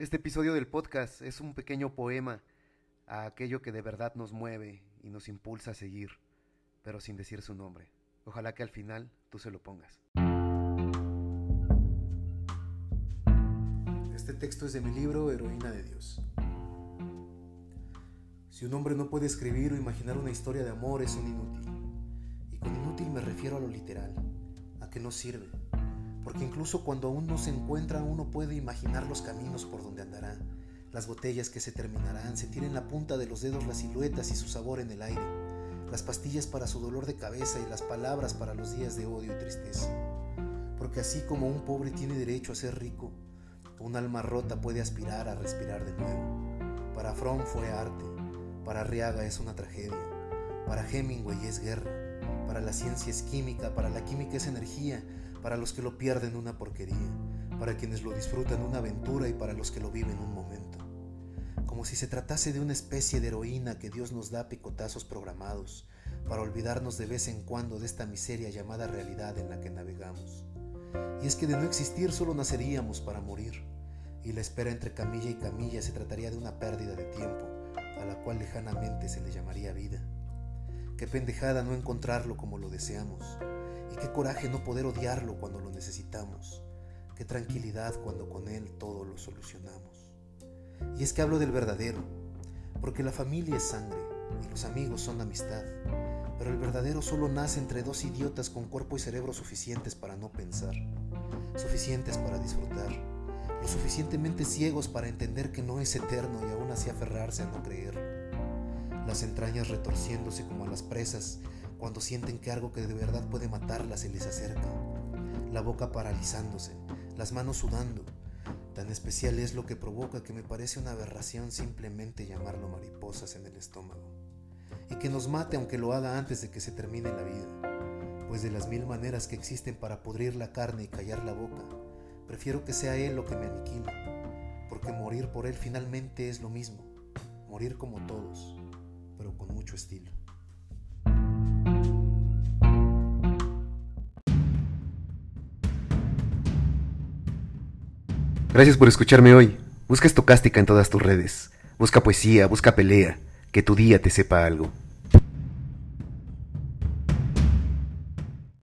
Este episodio del podcast es un pequeño poema a aquello que de verdad nos mueve y nos impulsa a seguir, pero sin decir su nombre. Ojalá que al final tú se lo pongas. Este texto es de mi libro Heroína de Dios. Si un hombre no puede escribir o imaginar una historia de amor es un inútil. Y con inútil me refiero a lo literal, a que no sirve porque incluso cuando aún no se encuentra uno puede imaginar los caminos por donde andará, las botellas que se terminarán, sentir en la punta de los dedos las siluetas y su sabor en el aire, las pastillas para su dolor de cabeza y las palabras para los días de odio y tristeza. Porque así como un pobre tiene derecho a ser rico, un alma rota puede aspirar a respirar de nuevo. Para Fromm fue arte, para Arriaga es una tragedia, para Hemingway es guerra, para la ciencia es química, para la química es energía, para los que lo pierden una porquería, para quienes lo disfrutan una aventura y para los que lo viven un momento. Como si se tratase de una especie de heroína que Dios nos da picotazos programados, para olvidarnos de vez en cuando de esta miseria llamada realidad en la que navegamos. Y es que de no existir solo naceríamos para morir, y la espera entre camilla y camilla se trataría de una pérdida de tiempo, a la cual lejanamente se le llamaría vida. Qué pendejada no encontrarlo como lo deseamos, y qué coraje no poder odiarlo cuando lo necesitamos. Qué tranquilidad cuando con él todo lo solucionamos. Y es que hablo del verdadero, porque la familia es sangre y los amigos son amistad. Pero el verdadero solo nace entre dos idiotas con cuerpo y cerebro suficientes para no pensar, suficientes para disfrutar, lo suficientemente ciegos para entender que no es eterno y aún así aferrarse a no creer. Las entrañas retorciéndose como a las presas cuando sienten que algo que de verdad puede matarlas se les acerca, la boca paralizándose, las manos sudando. Tan especial es lo que provoca que me parece una aberración simplemente llamarlo mariposas en el estómago. Y que nos mate aunque lo haga antes de que se termine la vida. Pues de las mil maneras que existen para pudrir la carne y callar la boca, prefiero que sea él lo que me aniquile. Porque morir por él finalmente es lo mismo. Morir como todos, pero con mucho estilo. Gracias por escucharme hoy. Busca estocástica en todas tus redes. Busca poesía, busca pelea. Que tu día te sepa algo.